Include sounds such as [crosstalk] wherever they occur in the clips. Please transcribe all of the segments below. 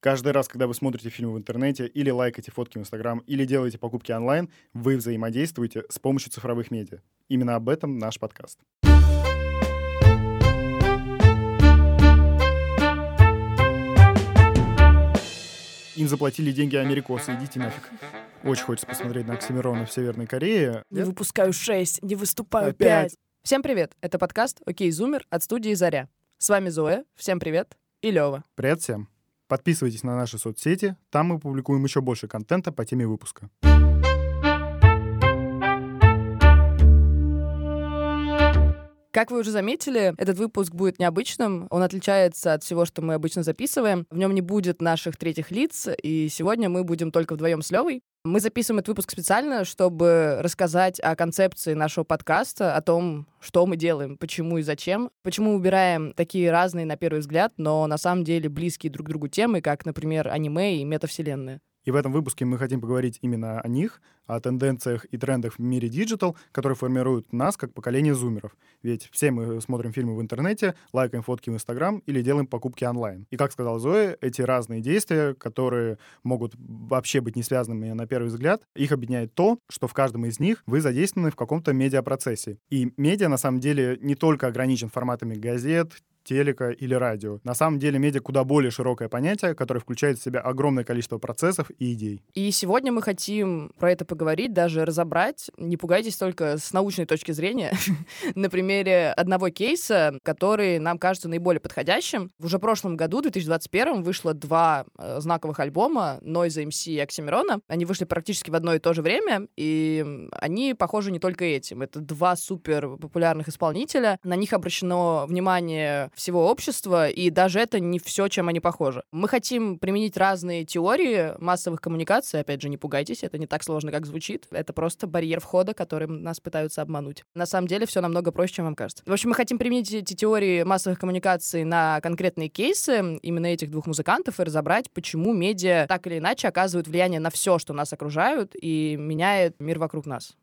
Каждый раз, когда вы смотрите фильмы в интернете или лайкаете фотки в Инстаграм, или делаете покупки онлайн, вы взаимодействуете с помощью цифровых медиа. Именно об этом наш подкаст. Им заплатили деньги америкосы, идите нафиг. Очень хочется посмотреть на Оксимирона в Северной Корее. Не выпускаю 6, не выступаю 5. Всем привет, это подкаст «Окей, Зумер» от студии «Заря». С вами Зоя, всем привет, и Лёва. Привет всем. Подписывайтесь на наши соцсети, там мы публикуем еще больше контента по теме выпуска. Как вы уже заметили, этот выпуск будет необычным. Он отличается от всего, что мы обычно записываем. В нем не будет наших третьих лиц, и сегодня мы будем только вдвоем с Левой. Мы записываем этот выпуск специально, чтобы рассказать о концепции нашего подкаста, о том, что мы делаем, почему и зачем, почему убираем такие разные, на первый взгляд, но на самом деле близкие друг к другу темы, как, например, аниме и метавселенная. И в этом выпуске мы хотим поговорить именно о них, о тенденциях и трендах в мире digital, которые формируют нас как поколение зумеров. Ведь все мы смотрим фильмы в интернете, лайкаем фотки в Инстаграм или делаем покупки онлайн. И, как сказала Зоя, эти разные действия, которые могут вообще быть не связанными на первый взгляд, их объединяет то, что в каждом из них вы задействованы в каком-то медиапроцессе. И медиа, на самом деле, не только ограничен форматами газет, телека или радио. На самом деле медиа куда более широкое понятие, которое включает в себя огромное количество процессов и идей. И сегодня мы хотим про это поговорить, даже разобрать. Не пугайтесь только с научной точки зрения. [laughs] На примере одного кейса, который нам кажется наиболее подходящим. В уже прошлом году, в 2021, вышло два э, знаковых альбома Noise MC и Оксимирона. Они вышли практически в одно и то же время, и они похожи не только этим. Это два супер популярных исполнителя. На них обращено внимание всего общества, и даже это не все, чем они похожи. Мы хотим применить разные теории массовых коммуникаций. Опять же, не пугайтесь, это не так сложно, как звучит. Это просто барьер входа, которым нас пытаются обмануть. На самом деле все намного проще, чем вам кажется. В общем, мы хотим применить эти теории массовых коммуникаций на конкретные кейсы именно этих двух музыкантов и разобрать, почему медиа так или иначе оказывают влияние на все, что нас окружают, и меняет мир вокруг нас.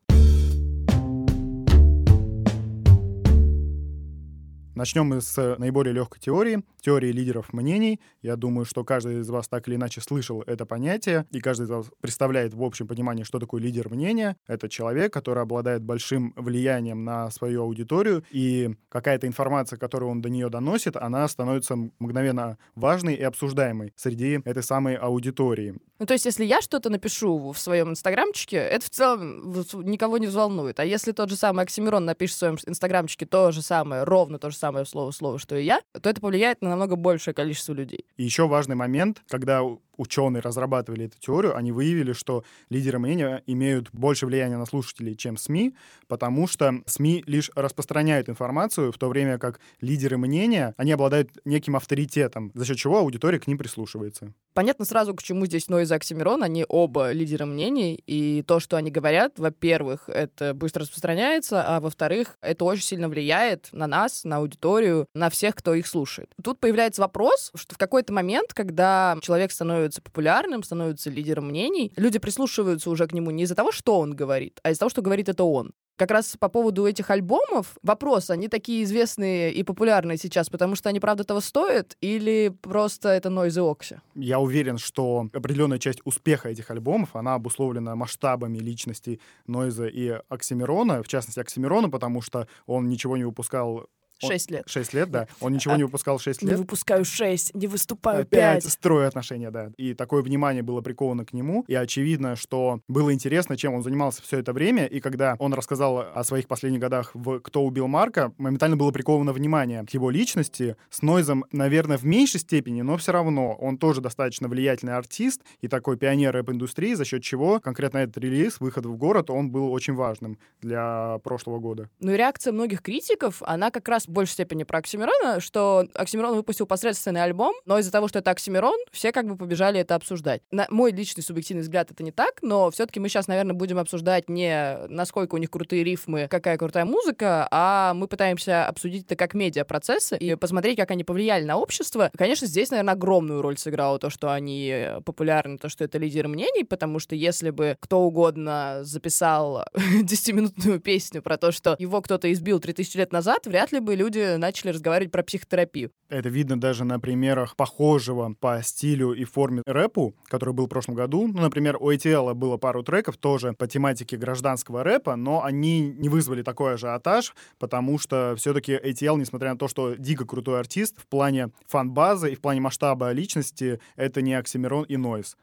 Начнем с наиболее легкой теории, теории лидеров мнений. Я думаю, что каждый из вас так или иначе слышал это понятие, и каждый из вас представляет в общем понимании, что такое лидер мнения. Это человек, который обладает большим влиянием на свою аудиторию, и какая-то информация, которую он до нее доносит, она становится мгновенно важной и обсуждаемой среди этой самой аудитории. Ну, то есть, если я что-то напишу в своем инстаграмчике, это в целом никого не взволнует. А если тот же самый Оксимирон напишет в своем инстаграмчике то же самое, ровно то же самое, самое слово слово, что и я, то это повлияет на намного большее количество людей. И еще важный момент, когда ученые разрабатывали эту теорию, они выявили, что лидеры мнения имеют больше влияния на слушателей, чем СМИ, потому что СМИ лишь распространяют информацию, в то время как лидеры мнения, они обладают неким авторитетом, за счет чего аудитория к ним прислушивается. Понятно сразу, к чему здесь Нойз и Оксимирон. Они оба лидеры мнений, и то, что они говорят, во-первых, это быстро распространяется, а во-вторых, это очень сильно влияет на нас, на аудиторию, на всех, кто их слушает. Тут появляется вопрос, что в какой-то момент, когда человек становится становится популярным, становится лидером мнений, люди прислушиваются уже к нему не из-за того, что он говорит, а из-за того, что говорит это он. Как раз по поводу этих альбомов вопрос, они такие известные и популярные сейчас, потому что они правда того стоят, или просто это Noise и Окси? Я уверен, что определенная часть успеха этих альбомов, она обусловлена масштабами личности Нойза и Оксимирона, в частности Оксимирона, потому что он ничего не выпускал Шесть лет. Шесть лет, да. Он ничего а, не выпускал шесть лет. Не выпускаю шесть, не выступаю пять. Строю отношения, да. И такое внимание было приковано к нему. И очевидно, что было интересно, чем он занимался все это время. И когда он рассказал о своих последних годах в «Кто убил Марка», моментально было приковано внимание к его личности. С Нойзом, наверное, в меньшей степени, но все равно он тоже достаточно влиятельный артист и такой пионер рэп-индустрии, за счет чего конкретно этот релиз, выход в город, он был очень важным для прошлого года. Ну и реакция многих критиков, она как раз в большей степени про Оксимирона, что Оксимирон выпустил посредственный альбом, но из-за того, что это Оксимирон, все как бы побежали это обсуждать. На мой личный субъективный взгляд это не так, но все-таки мы сейчас, наверное, будем обсуждать не насколько у них крутые рифмы, какая крутая музыка, а мы пытаемся обсудить это как медиа-процессы и посмотреть, как они повлияли на общество. Конечно, здесь, наверное, огромную роль сыграло то, что они популярны, то, что это лидеры мнений, потому что если бы кто угодно записал [laughs] 10-минутную песню про то, что его кто-то избил 3000 лет назад, вряд ли бы люди начали разговаривать про психотерапию. Это видно даже на примерах похожего по стилю и форме рэпу, который был в прошлом году. Ну, например, у ATL было пару треков тоже по тематике гражданского рэпа, но они не вызвали такой ажиотаж, потому что все-таки ATL, несмотря на то, что дико крутой артист, в плане фан-базы и в плане масштаба личности, это не Оксимирон и Нойз.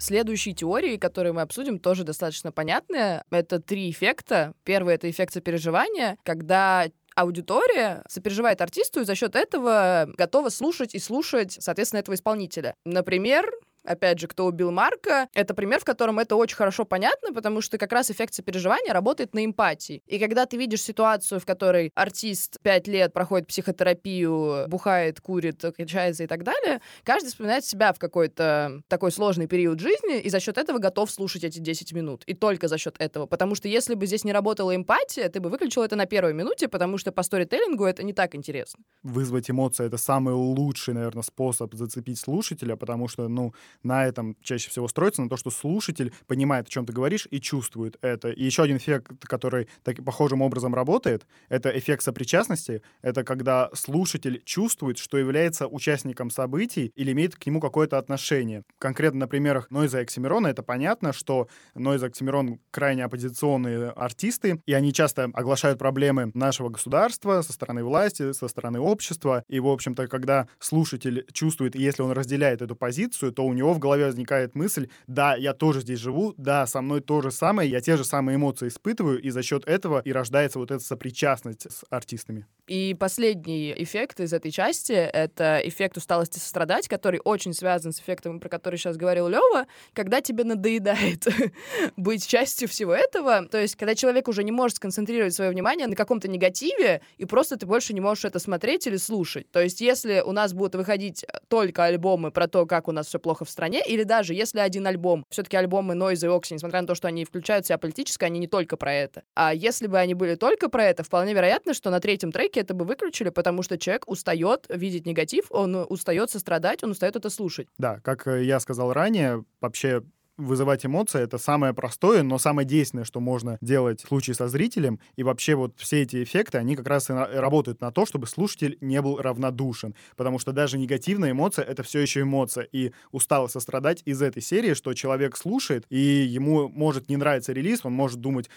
Следующие теории, которые мы обсудим, тоже достаточно понятные. Это три эффекта. Первый — это эффект сопереживания, когда аудитория сопереживает артисту и за счет этого готова слушать и слушать, соответственно, этого исполнителя. Например, опять же, кто убил Марка, это пример, в котором это очень хорошо понятно, потому что как раз эффект сопереживания работает на эмпатии. И когда ты видишь ситуацию, в которой артист пять лет проходит психотерапию, бухает, курит, качается и так далее, каждый вспоминает себя в какой-то такой сложный период жизни и за счет этого готов слушать эти 10 минут. И только за счет этого. Потому что если бы здесь не работала эмпатия, ты бы выключил это на первой минуте, потому что по сторителлингу это не так интересно. Вызвать эмоции — это самый лучший, наверное, способ зацепить слушателя, потому что, ну, на этом чаще всего строится, на то, что слушатель понимает, о чем ты говоришь, и чувствует это. И еще один эффект, который так, похожим образом работает, это эффект сопричастности. Это когда слушатель чувствует, что является участником событий или имеет к нему какое-то отношение. Конкретно на примерах Нойза и Оксимирона это понятно, что Нойза и Оксимирон крайне оппозиционные артисты, и они часто оглашают проблемы нашего государства со стороны власти, со стороны общества. И, в общем-то, когда слушатель чувствует, если он разделяет эту позицию, то у него в голове возникает мысль, да, я тоже здесь живу, да, со мной то же самое, я те же самые эмоции испытываю, и за счет этого и рождается вот эта сопричастность с артистами. И последний эффект из этой части — это эффект усталости сострадать, который очень связан с эффектом, про который сейчас говорил Лева, когда тебе надоедает [laughs] быть частью всего этого. То есть, когда человек уже не может сконцентрировать свое внимание на каком-то негативе, и просто ты больше не можешь это смотреть или слушать. То есть, если у нас будут выходить только альбомы про то, как у нас все плохо в стране, или даже если один альбом, все-таки альбомы Noise и Oxy, несмотря на то, что они включают в себя политическое, они не только про это. А если бы они были только про это, вполне вероятно, что на третьем треке это бы выключили, потому что человек устает видеть негатив, он устает сострадать, он устает это слушать. Да, как э, я сказал ранее, вообще вызывать эмоции — это самое простое, но самое действенное, что можно делать в случае со зрителем. И вообще вот все эти эффекты, они как раз и работают на то, чтобы слушатель не был равнодушен. Потому что даже негативная эмоция — это все еще эмоция. И устало сострадать из этой серии, что человек слушает, и ему может не нравиться релиз, он может думать,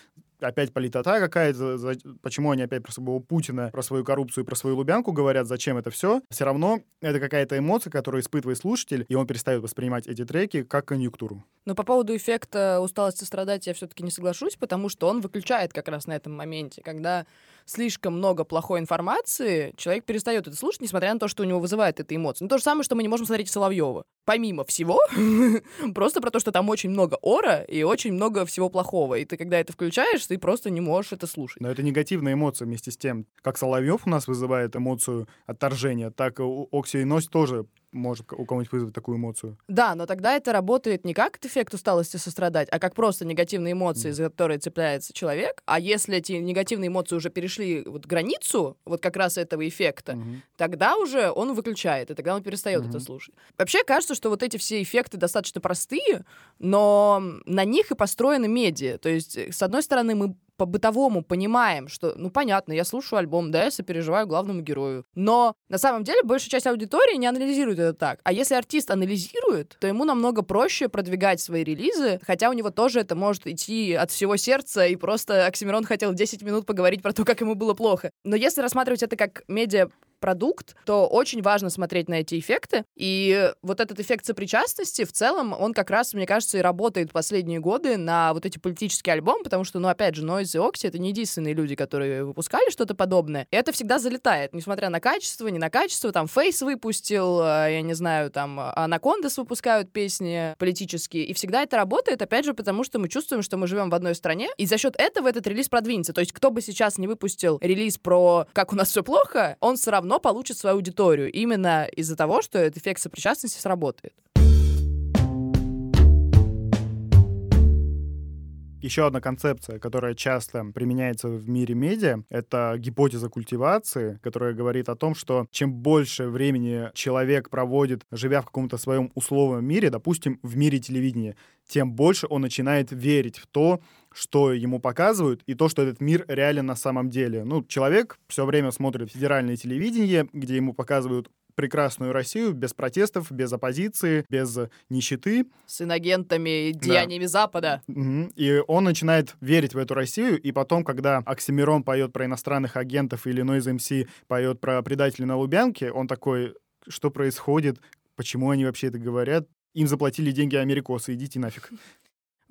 опять политота какая-то, почему они опять про своего Путина, про свою коррупцию, про свою Лубянку говорят, зачем это все, все равно это какая-то эмоция, которую испытывает слушатель, и он перестает воспринимать эти треки как конъюнктуру. Но по поводу эффекта усталости страдать я все-таки не соглашусь, потому что он выключает как раз на этом моменте, когда слишком много плохой информации, человек перестает это слушать, несмотря на то, что у него вызывает эта эмоция. Ну, то же самое, что мы не можем смотреть Соловьева. Помимо всего, [laughs] просто про то, что там очень много ора и очень много всего плохого. И ты, когда это включаешь, ты просто не можешь это слушать. Но это негативная эмоция вместе с тем. Как Соловьев у нас вызывает эмоцию отторжения, так и Окси и Нось тоже может у кого-нибудь вызвать такую эмоцию. Да, но тогда это работает не как эффект усталости сострадать, а как просто негативные эмоции, mm. за которые цепляется человек. А если эти негативные эмоции уже перешли вот границу вот как раз этого эффекта, mm-hmm. тогда уже он выключает, и тогда он перестает mm-hmm. это слушать. Вообще кажется, что вот эти все эффекты достаточно простые, но на них и построены медиа. То есть, с одной стороны, мы по-бытовому понимаем, что, ну, понятно, я слушаю альбом, да, я сопереживаю главному герою. Но на самом деле большая часть аудитории не анализирует это так. А если артист анализирует, то ему намного проще продвигать свои релизы, хотя у него тоже это может идти от всего сердца, и просто Оксимирон хотел 10 минут поговорить про то, как ему было плохо. Но если рассматривать это как медиа продукт, то очень важно смотреть на эти эффекты. И вот этот эффект сопричастности в целом, он как раз, мне кажется, и работает последние годы на вот эти политические альбомы, потому что, ну, опять же, Noise и это не единственные люди, которые выпускали что-то подобное. Это всегда залетает, несмотря на качество, не на качество. Там Фейс выпустил, а, я не знаю, там Анакондас выпускают песни политические. И всегда это работает, опять же, потому что мы чувствуем, что мы живем в одной стране, и за счет этого этот релиз продвинется. То есть кто бы сейчас не выпустил релиз про «Как у нас все плохо», он все равно получит свою аудиторию именно из-за того, что этот эффект сопричастности сработает. Еще одна концепция, которая часто применяется в мире медиа, это гипотеза культивации, которая говорит о том, что чем больше времени человек проводит, живя в каком-то своем условном мире, допустим, в мире телевидения, тем больше он начинает верить в то, что ему показывают, и то, что этот мир реален на самом деле. Ну, человек все время смотрит федеральное телевидение, где ему показывают прекрасную Россию без протестов, без оппозиции, без нищеты. С инагентами и деяниями да. Запада. И он начинает верить в эту Россию, и потом, когда Оксимирон поет про иностранных агентов или Noise MC поет про предателей на Лубянке, он такой, что происходит, почему они вообще это говорят, им заплатили деньги америкосы, идите нафиг.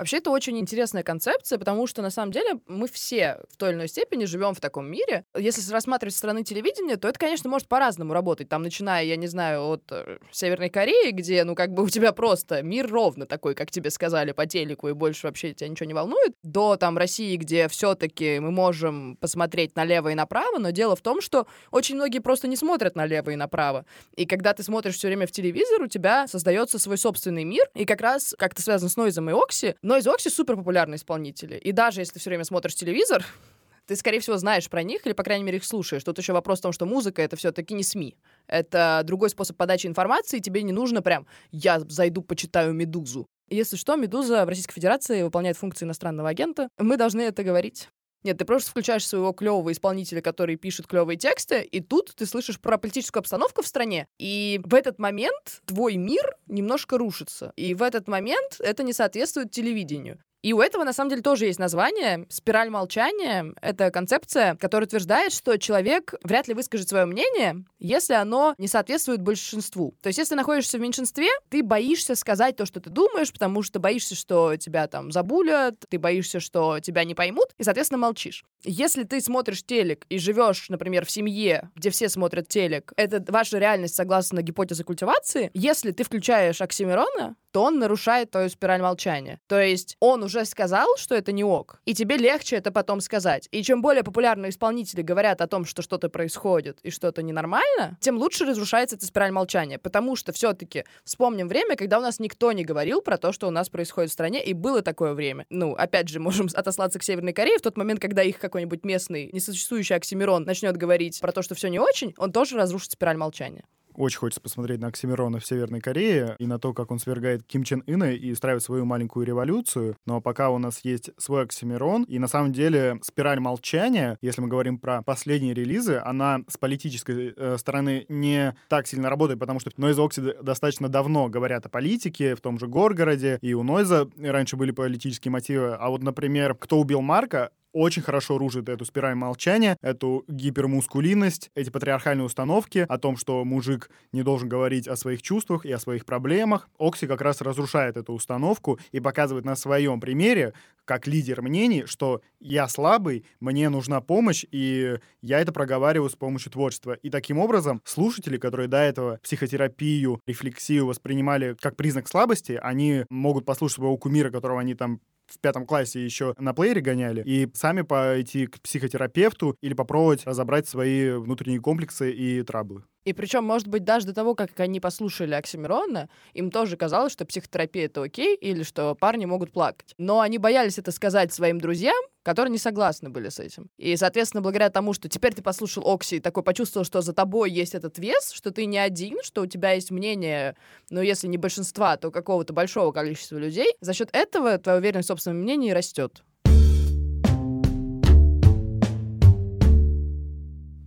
Вообще, это очень интересная концепция, потому что, на самом деле, мы все в той или иной степени живем в таком мире. Если рассматривать со стороны телевидения, то это, конечно, может по-разному работать. Там, начиная, я не знаю, от э, Северной Кореи, где, ну, как бы у тебя просто мир ровно такой, как тебе сказали по телеку, и больше вообще тебя ничего не волнует, до, там, России, где все таки мы можем посмотреть налево и направо, но дело в том, что очень многие просто не смотрят налево и направо. И когда ты смотришь все время в телевизор, у тебя создается свой собственный мир, и как раз как-то связано с Нойзом и Окси, Noise Oxy супер популярные исполнители. И даже если ты все время смотришь телевизор, [laughs] ты, скорее всего, знаешь про них или, по крайней мере, их слушаешь. Тут еще вопрос в том, что музыка — это все-таки не СМИ. Это другой способ подачи информации, тебе не нужно прям «я зайду, почитаю «Медузу». Если что, «Медуза» в Российской Федерации выполняет функции иностранного агента. Мы должны это говорить. Нет, ты просто включаешь своего клевого исполнителя, который пишет клевые тексты, и тут ты слышишь про политическую обстановку в стране, и в этот момент твой мир немножко рушится. И в этот момент это не соответствует телевидению. И у этого, на самом деле, тоже есть название. Спираль молчания — это концепция, которая утверждает, что человек вряд ли выскажет свое мнение, если оно не соответствует большинству. То есть, если находишься в меньшинстве, ты боишься сказать то, что ты думаешь, потому что боишься, что тебя там забулят, ты боишься, что тебя не поймут, и, соответственно, молчишь. Если ты смотришь телек и живешь, например, в семье, где все смотрят телек, это ваша реальность согласно гипотезе культивации, если ты включаешь Оксимирона, то он нарушает твою спираль молчания. То есть он уже сказал, что это не ок, и тебе легче это потом сказать. И чем более популярные исполнители говорят о том, что что-то происходит и что-то ненормально, тем лучше разрушается эта спираль молчания. Потому что все-таки вспомним время, когда у нас никто не говорил про то, что у нас происходит в стране, и было такое время. Ну, опять же, [laughs] можем отослаться к Северной Корее. В тот момент, когда их какой-нибудь местный, несуществующий Оксимирон начнет говорить про то, что все не очень, он тоже разрушит спираль молчания. Очень хочется посмотреть на Оксимирона в Северной Корее и на то, как он свергает Ким Чен Ына и устраивает свою маленькую революцию. Но пока у нас есть свой Оксимирон, и на самом деле спираль молчания, если мы говорим про последние релизы, она с политической э, стороны не так сильно работает, потому что Нойз Окси достаточно давно говорят о политике, в том же Горгороде, и у Нойза раньше были политические мотивы. А вот, например, «Кто убил Марка», очень хорошо ружит эту спираль молчания, эту гипермускулинность, эти патриархальные установки о том, что мужик не должен говорить о своих чувствах и о своих проблемах. Окси как раз разрушает эту установку и показывает на своем примере, как лидер мнений, что я слабый, мне нужна помощь, и я это проговариваю с помощью творчества. И таким образом слушатели, которые до этого психотерапию, рефлексию воспринимали как признак слабости, они могут послушать своего кумира, которого они там в пятом классе еще на плеере гоняли, и сами пойти к психотерапевту или попробовать разобрать свои внутренние комплексы и траблы. И причем, может быть, даже до того, как они послушали Оксимирона, им тоже казалось, что психотерапия — это окей, или что парни могут плакать. Но они боялись это сказать своим друзьям, которые не согласны были с этим. И, соответственно, благодаря тому, что теперь ты послушал Окси и такой почувствовал, что за тобой есть этот вес, что ты не один, что у тебя есть мнение, ну, если не большинства, то какого-то большого количества людей, за счет этого твоя уверенность в собственном мнении растет.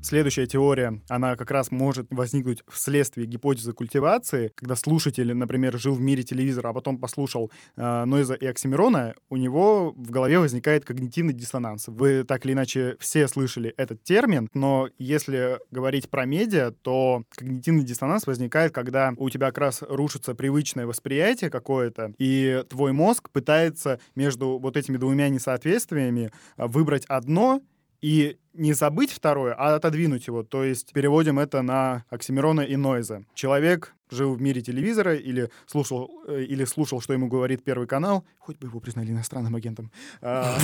Следующая теория, она как раз может возникнуть вследствие гипотезы культивации, когда слушатель, например, жил в мире телевизора, а потом послушал э, Нойза и Оксимирона, у него в голове возникает когнитивный диссонанс. Вы так или иначе все слышали этот термин, но если говорить про медиа, то когнитивный диссонанс возникает, когда у тебя как раз рушится привычное восприятие какое-то, и твой мозг пытается между вот этими двумя несоответствиями э, выбрать одно и не забыть второе, а отодвинуть его. То есть переводим это на Оксимирона и Нойза. Человек жил в мире телевизора или слушал, э, или слушал, что ему говорит Первый канал, хоть бы его признали иностранным агентом, а,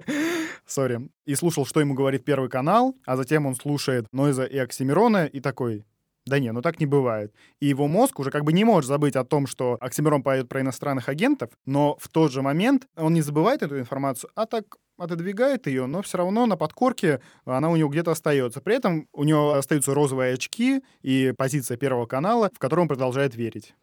[laughs] сори, и слушал, что ему говорит Первый канал, а затем он слушает Нойза и Оксимирона и такой, да не, ну так не бывает. И его мозг уже как бы не может забыть о том, что Оксимирон поет про иностранных агентов, но в тот же момент он не забывает эту информацию, а так отодвигает ее, но все равно на подкорке она у него где-то остается. При этом у него остаются розовые очки и позиция Первого канала, в котором он продолжает верить.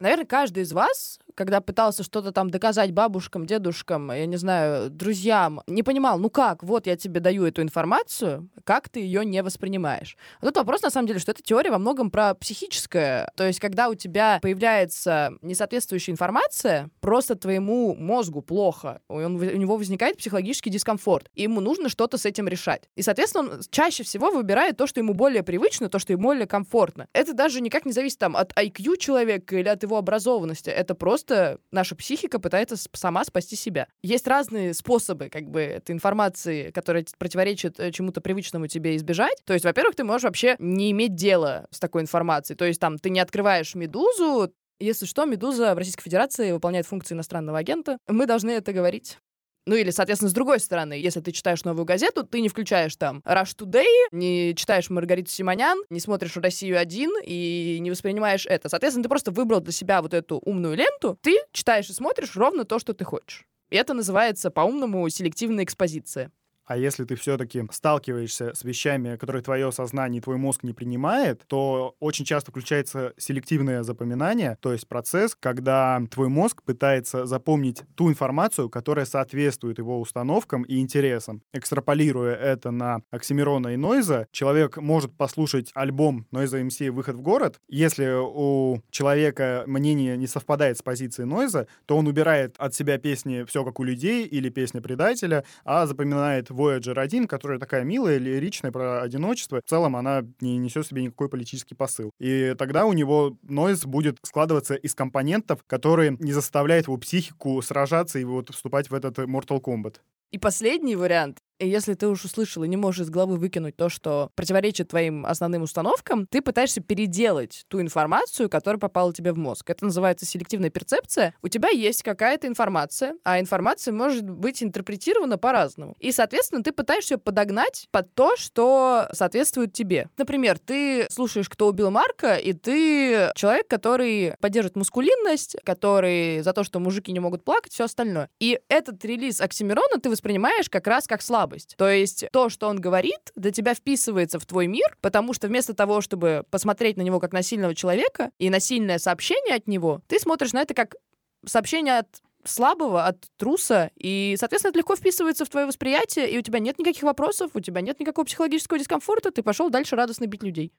Наверное, каждый из вас, когда пытался что-то там доказать бабушкам, дедушкам, я не знаю, друзьям, не понимал, ну как, вот я тебе даю эту информацию, как ты ее не воспринимаешь. Вот тут вопрос, на самом деле, что эта теория во многом про психическое. То есть, когда у тебя появляется несоответствующая информация, просто твоему мозгу плохо, он, у него возникает психологический дискомфорт, и ему нужно что-то с этим решать. И, соответственно, он чаще всего выбирает то, что ему более привычно, то, что ему более комфортно. Это даже никак не зависит там от IQ человека или от его образованности. Это просто наша психика пытается сама спасти себя. Есть разные способы как бы этой информации, которая противоречит э, чему-то привычному тебе избежать. То есть, во-первых, ты можешь вообще не иметь дела с такой информацией. То есть там ты не открываешь «Медузу», если что, «Медуза» в Российской Федерации выполняет функции иностранного агента. Мы должны это говорить. Ну или, соответственно, с другой стороны, если ты читаешь новую газету, ты не включаешь там Rush Today, не читаешь Маргариту Симонян, не смотришь «Россию-1» и не воспринимаешь это. Соответственно, ты просто выбрал для себя вот эту умную ленту, ты читаешь и смотришь ровно то, что ты хочешь. И это называется по-умному селективная экспозиция. А если ты все-таки сталкиваешься с вещами, которые твое сознание и твой мозг не принимает, то очень часто включается селективное запоминание, то есть процесс, когда твой мозг пытается запомнить ту информацию, которая соответствует его установкам и интересам. Экстраполируя это на Оксимирона и Нойза, человек может послушать альбом Нойза МС «Выход в город». Если у человека мнение не совпадает с позицией Нойза, то он убирает от себя песни «Все как у людей» или «Песня предателя», а запоминает Voyager 1, которая такая милая, лиричная, про одиночество, в целом она не несет в себе никакой политический посыл. И тогда у него нойз будет складываться из компонентов, которые не заставляют его психику сражаться и вот вступать в этот Mortal Kombat. И последний вариант и если ты уж услышал и не можешь из головы выкинуть то, что противоречит твоим основным установкам, ты пытаешься переделать ту информацию, которая попала тебе в мозг. Это называется селективная перцепция. У тебя есть какая-то информация, а информация может быть интерпретирована по-разному. И, соответственно, ты пытаешься ее подогнать под то, что соответствует тебе. Например, ты слушаешь «Кто убил Марка», и ты человек, который поддерживает мускулинность, который за то, что мужики не могут плакать, все остальное. И этот релиз Оксимирона ты воспринимаешь как раз как слабость слабость. То есть то, что он говорит, для тебя вписывается в твой мир, потому что вместо того, чтобы посмотреть на него как на сильного человека и на сильное сообщение от него, ты смотришь на это как сообщение от слабого, от труса, и, соответственно, это легко вписывается в твое восприятие, и у тебя нет никаких вопросов, у тебя нет никакого психологического дискомфорта, ты пошел дальше радостно бить людей.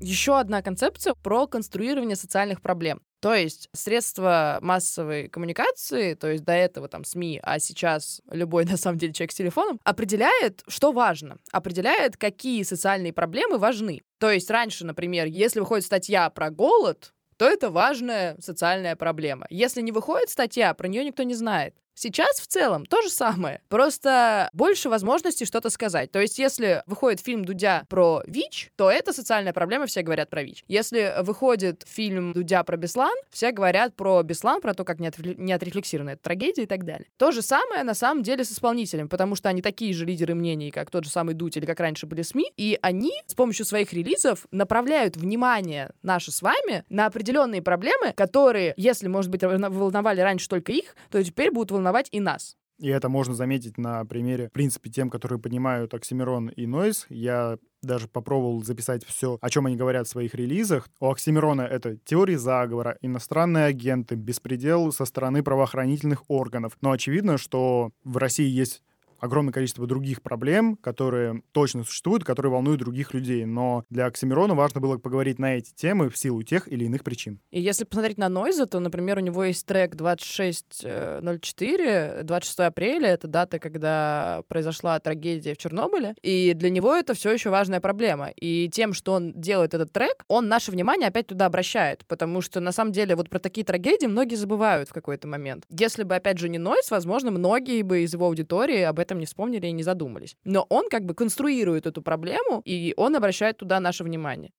Еще одна концепция про конструирование социальных проблем. То есть средства массовой коммуникации, то есть до этого там СМИ, а сейчас любой, [laughs] на самом деле, человек с телефоном, определяет, что важно, определяет, какие социальные проблемы важны. То есть раньше, например, если выходит статья про голод, то это важная социальная проблема. Если не выходит статья, про нее никто не знает. Сейчас в целом то же самое, просто больше возможностей что-то сказать. То есть, если выходит фильм Дудя про ВИЧ, то это социальная проблема, все говорят про ВИЧ. Если выходит фильм Дудя про Беслан, все говорят про Беслан, про то, как не, отре- не отрефлексирована эта трагедия и так далее. То же самое на самом деле с исполнителем, потому что они такие же лидеры мнений, как тот же самый Дудь или как раньше были СМИ, и они с помощью своих релизов направляют внимание наше с вами на определенные проблемы, которые, если, может быть, волновали раньше только их, то теперь будут волновать волновать и нас. И это можно заметить на примере, в принципе, тем, которые понимают Оксимирон и Нойз. Я даже попробовал записать все, о чем они говорят в своих релизах. У Оксимирона это теории заговора, иностранные агенты, беспредел со стороны правоохранительных органов. Но очевидно, что в России есть огромное количество других проблем, которые точно существуют, которые волнуют других людей. Но для Оксимирона важно было поговорить на эти темы в силу тех или иных причин. И если посмотреть на Нойза, то, например, у него есть трек 2604, 26 э, апреля, это дата, когда произошла трагедия в Чернобыле, и для него это все еще важная проблема. И тем, что он делает этот трек, он наше внимание опять туда обращает, потому что, на самом деле, вот про такие трагедии многие забывают в какой-то момент. Если бы, опять же, не Нойз, возможно, многие бы из его аудитории об этом не вспомнили и не задумались. Но он как бы конструирует эту проблему, и он обращает туда наше внимание.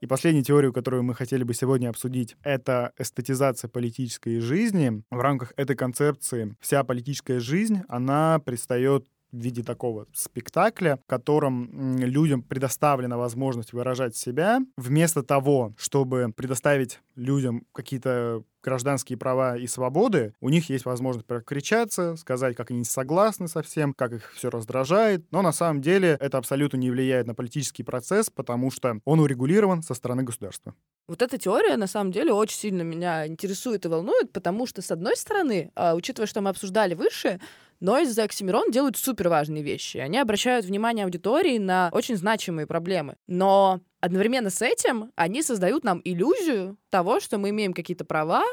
И последнюю теорию, которую мы хотели бы сегодня обсудить, это эстетизация политической жизни. В рамках этой концепции вся политическая жизнь, она предстает в виде такого спектакля, в котором людям предоставлена возможность выражать себя, вместо того, чтобы предоставить людям какие-то гражданские права и свободы, у них есть возможность прокричаться, сказать, как они согласны со всем, как их все раздражает, но на самом деле это абсолютно не влияет на политический процесс, потому что он урегулирован со стороны государства. Вот эта теория, на самом деле, очень сильно меня интересует и волнует, потому что, с одной стороны, а, учитывая, что мы обсуждали выше, Нойз и Оксимирон делают супер важные вещи. Они обращают внимание аудитории на очень значимые проблемы. Но одновременно с этим они создают нам иллюзию того, что мы имеем какие-то права,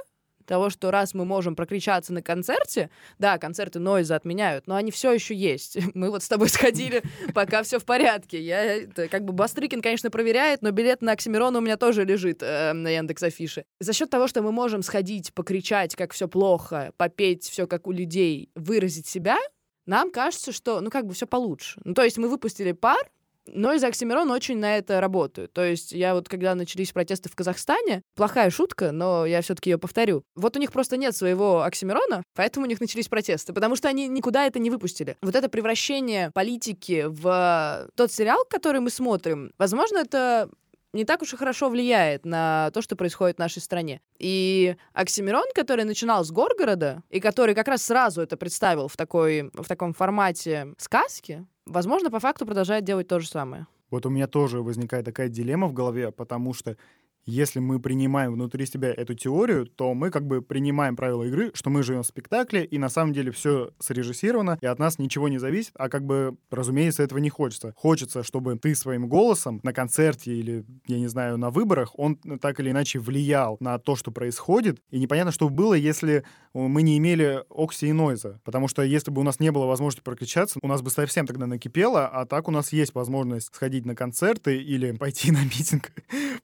того, что раз мы можем прокричаться на концерте, да, концерты Нойза отменяют, но они все еще есть. [laughs] Мы вот с тобой сходили, [laughs] пока все в порядке. Я, это, как бы Бастрыкин, конечно, проверяет, но билет на Оксимирона у меня тоже лежит э, на Яндекс Афише. За счет того, что мы можем сходить, покричать, как все плохо, попеть все как у людей, выразить себя, нам кажется, что, ну, как бы все получше. Ну, то есть мы выпустили пар, но из Оксимирон очень на это работают. То есть я вот, когда начались протесты в Казахстане, плохая шутка, но я все таки ее повторю. Вот у них просто нет своего Оксимирона, поэтому у них начались протесты, потому что они никуда это не выпустили. Вот это превращение политики в тот сериал, который мы смотрим, возможно, это не так уж и хорошо влияет на то, что происходит в нашей стране. И Оксимирон, который начинал с Горгорода, и который как раз сразу это представил в, такой, в таком формате сказки, возможно, по факту продолжает делать то же самое. Вот у меня тоже возникает такая дилемма в голове, потому что если мы принимаем внутри себя эту теорию, то мы как бы принимаем правила игры, что мы живем в спектакле, и на самом деле все срежиссировано, и от нас ничего не зависит, а как бы, разумеется, этого не хочется. Хочется, чтобы ты своим голосом на концерте или, я не знаю, на выборах, он так или иначе влиял на то, что происходит, и непонятно, что было, если мы не имели Окси и Нойза, потому что если бы у нас не было возможности прокричаться, у нас бы совсем тогда накипело, а так у нас есть возможность сходить на концерты или пойти [laughs] на митинг,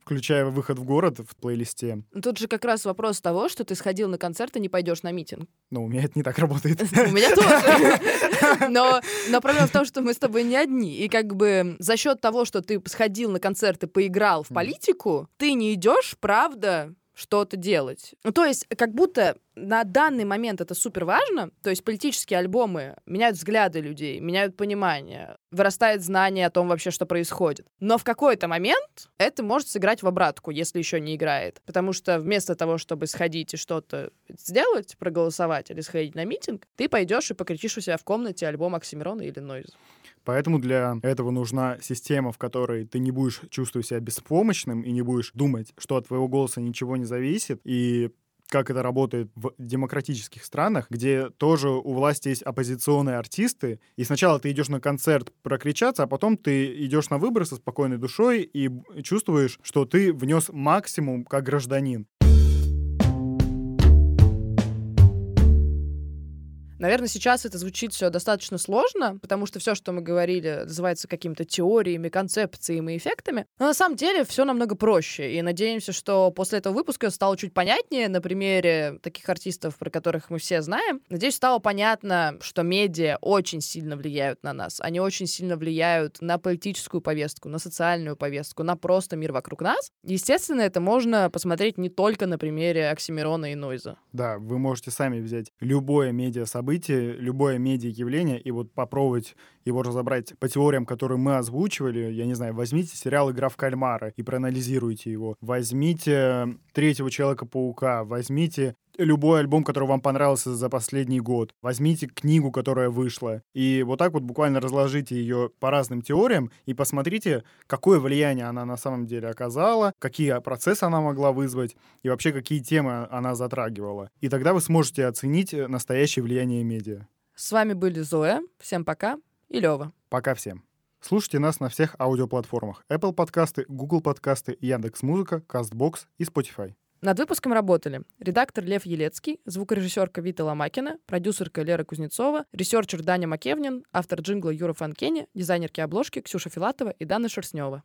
включая выход в город в плейлисте. Тут же как раз вопрос того, что ты сходил на концерт и не пойдешь на митинг. Ну, у меня это не так работает. [laughs] У меня тоже. [laughs] Но, но проблема в том, что мы с тобой не одни. И как бы за счет того, что ты сходил на концерт и поиграл в политику, ты не идешь, правда, что-то делать. Ну, то есть, как будто на данный момент это супер важно. То есть политические альбомы меняют взгляды людей, меняют понимание, вырастает знание о том вообще, что происходит. Но в какой-то момент это может сыграть в обратку, если еще не играет. Потому что вместо того, чтобы сходить и что-то сделать, проголосовать или сходить на митинг, ты пойдешь и покричишь у себя в комнате альбом Оксимирона или Нойз. Поэтому для этого нужна система, в которой ты не будешь чувствовать себя беспомощным и не будешь думать, что от твоего голоса ничего не зависит, и как это работает в демократических странах, где тоже у власти есть оппозиционные артисты, и сначала ты идешь на концерт прокричаться, а потом ты идешь на выборы со спокойной душой и чувствуешь, что ты внес максимум как гражданин. Наверное, сейчас это звучит все достаточно сложно, потому что все, что мы говорили, называется какими-то теориями, концепциями и эффектами. Но на самом деле все намного проще. И надеемся, что после этого выпуска стало чуть понятнее на примере таких артистов, про которых мы все знаем. Надеюсь, стало понятно, что медиа очень сильно влияют на нас. Они очень сильно влияют на политическую повестку, на социальную повестку, на просто мир вокруг нас. Естественно, это можно посмотреть не только на примере Оксимирона и Нойза. Да, вы можете сами взять любое медиа событие любое медиа-явление, и вот попробовать его разобрать по теориям, которые мы озвучивали, я не знаю, возьмите сериал «Игра в кальмара» и проанализируйте его. Возьмите «Третьего Человека-паука», возьмите любой альбом, который вам понравился за последний год. Возьмите книгу, которая вышла, и вот так вот буквально разложите ее по разным теориям и посмотрите, какое влияние она на самом деле оказала, какие процессы она могла вызвать и вообще какие темы она затрагивала. И тогда вы сможете оценить настоящее влияние медиа. С вами были Зоя. Всем пока. И Лева. Пока всем. Слушайте нас на всех аудиоплатформах Apple подкасты, Google подкасты, Яндекс.Музыка, Castbox и Spotify. Над выпуском работали редактор Лев Елецкий, звукорежиссерка Вита Ломакина, продюсерка Лера Кузнецова, researcher Даня Макевнин, автор джингла Юра Фанкени, дизайнерки обложки Ксюша Филатова и Дана Шерстнева.